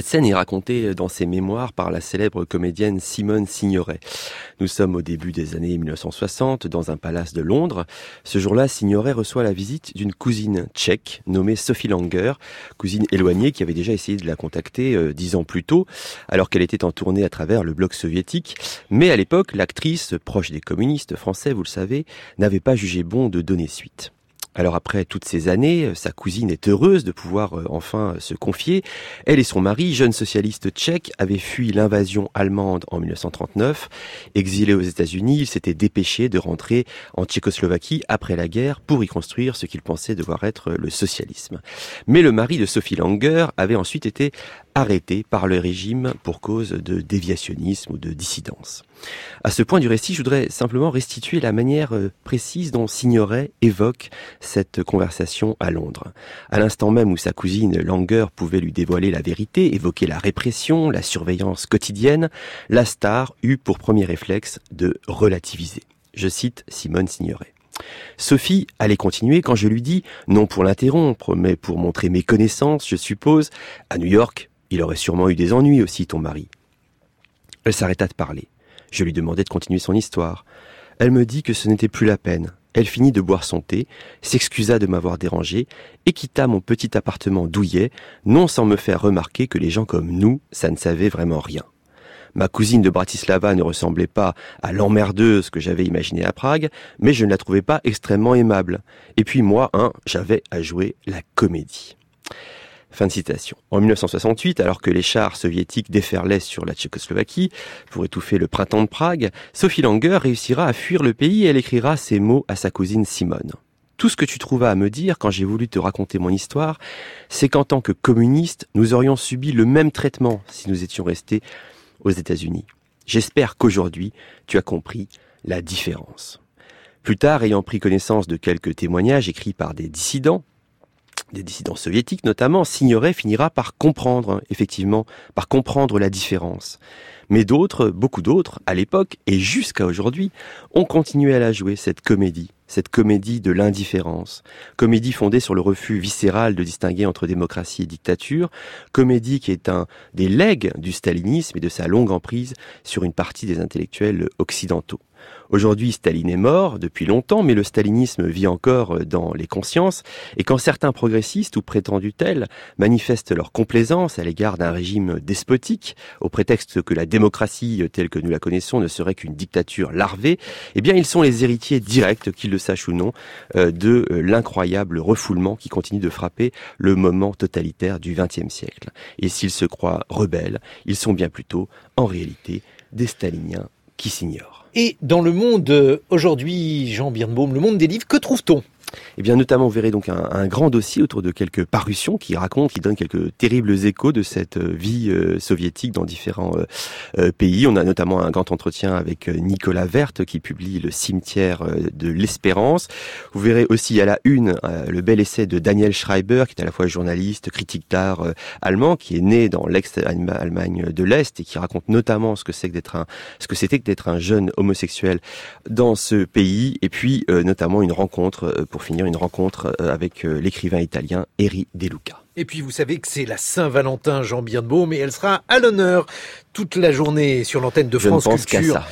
Cette scène est racontée dans ses mémoires par la célèbre comédienne Simone Signoret. Nous sommes au début des années 1960 dans un palace de Londres. Ce jour-là, Signoret reçoit la visite d'une cousine tchèque nommée Sophie Langer, cousine éloignée qui avait déjà essayé de la contacter euh, dix ans plus tôt, alors qu'elle était en tournée à travers le bloc soviétique. Mais à l'époque, l'actrice, proche des communistes français, vous le savez, n'avait pas jugé bon de donner suite. Alors après toutes ces années, euh, sa cousine est heureuse de pouvoir euh, enfin se confier. Elle et son mari, jeune socialiste tchèque, avaient fui l'invasion allemande en 1939. Exilés aux États-Unis, ils s'étaient dépêchés de rentrer en Tchécoslovaquie après la guerre pour y construire ce qu'ils pensaient devoir être le socialisme. Mais le mari de Sophie Langer avait ensuite été arrêté par le régime pour cause de déviationnisme ou de dissidence. À ce point du récit, je voudrais simplement restituer la manière euh, précise dont Signoret évoque cette conversation à Londres. À l'instant même où sa cousine Langer pouvait lui dévoiler la vérité, évoquer la répression, la surveillance quotidienne, la star eut pour premier réflexe de relativiser. Je cite Simone Signoret. Sophie allait continuer quand je lui dis, non pour l'interrompre, mais pour montrer mes connaissances, je suppose, à New York, il aurait sûrement eu des ennuis aussi, ton mari. Elle s'arrêta de parler. Je lui demandai de continuer son histoire. Elle me dit que ce n'était plus la peine. Elle finit de boire son thé, s'excusa de m'avoir dérangé, et quitta mon petit appartement douillet, non sans me faire remarquer que les gens comme nous, ça ne savait vraiment rien. Ma cousine de Bratislava ne ressemblait pas à l'emmerdeuse que j'avais imaginée à Prague, mais je ne la trouvais pas extrêmement aimable. Et puis moi, hein, j'avais à jouer la comédie. Fin de citation. En 1968, alors que les chars soviétiques déferlaient sur la Tchécoslovaquie pour étouffer le printemps de Prague, Sophie Langer réussira à fuir le pays et elle écrira ces mots à sa cousine Simone. Tout ce que tu trouvas à me dire quand j'ai voulu te raconter mon histoire, c'est qu'en tant que communiste, nous aurions subi le même traitement si nous étions restés aux États-Unis. J'espère qu'aujourd'hui, tu as compris la différence. Plus tard, ayant pris connaissance de quelques témoignages écrits par des dissidents, des dissidents soviétiques notamment, Signoret finira par comprendre, effectivement, par comprendre la différence. Mais d'autres, beaucoup d'autres, à l'époque et jusqu'à aujourd'hui, ont continué à la jouer, cette comédie, cette comédie de l'indifférence, comédie fondée sur le refus viscéral de distinguer entre démocratie et dictature, comédie qui est un des legs du stalinisme et de sa longue emprise sur une partie des intellectuels occidentaux. Aujourd'hui, Staline est mort depuis longtemps, mais le stalinisme vit encore dans les consciences, et quand certains progressistes ou prétendus tels manifestent leur complaisance à l'égard d'un régime despotique, au prétexte que la démocratie telle que nous la connaissons ne serait qu'une dictature larvée, eh bien ils sont les héritiers directs, qu'ils le sachent ou non, euh, de l'incroyable refoulement qui continue de frapper le moment totalitaire du XXe siècle. Et s'ils se croient rebelles, ils sont bien plutôt, en réalité, des staliniens qui s'ignorent. Et dans le monde euh, aujourd'hui, Jean Birnbaum, le monde des livres, que trouve-t-on? Eh bien, notamment, vous verrez donc un, grand dossier autour de quelques parutions qui racontent, qui donnent quelques terribles échos de cette euh, vie euh, soviétique dans différents euh, pays. On a notamment un grand entretien avec Nicolas Verte qui publie Le cimetière de l'espérance. Vous verrez aussi à la une le bel essai de Daniel Schreiber, qui est à la fois journaliste, critique d'art allemand, qui est né dans l'ex-Allemagne de l'Est et qui raconte notamment ce que c'est que d'être un, ce que c'était que d'être un jeune homosexuel dans ce pays. Et puis, notamment une rencontre pour finir une rencontre euh, avec euh, l'écrivain italien Eri De Luca. Et puis vous savez que c'est la Saint-Valentin Jean Birnbaum mais elle sera à l'honneur toute la journée sur l'antenne de France Culture.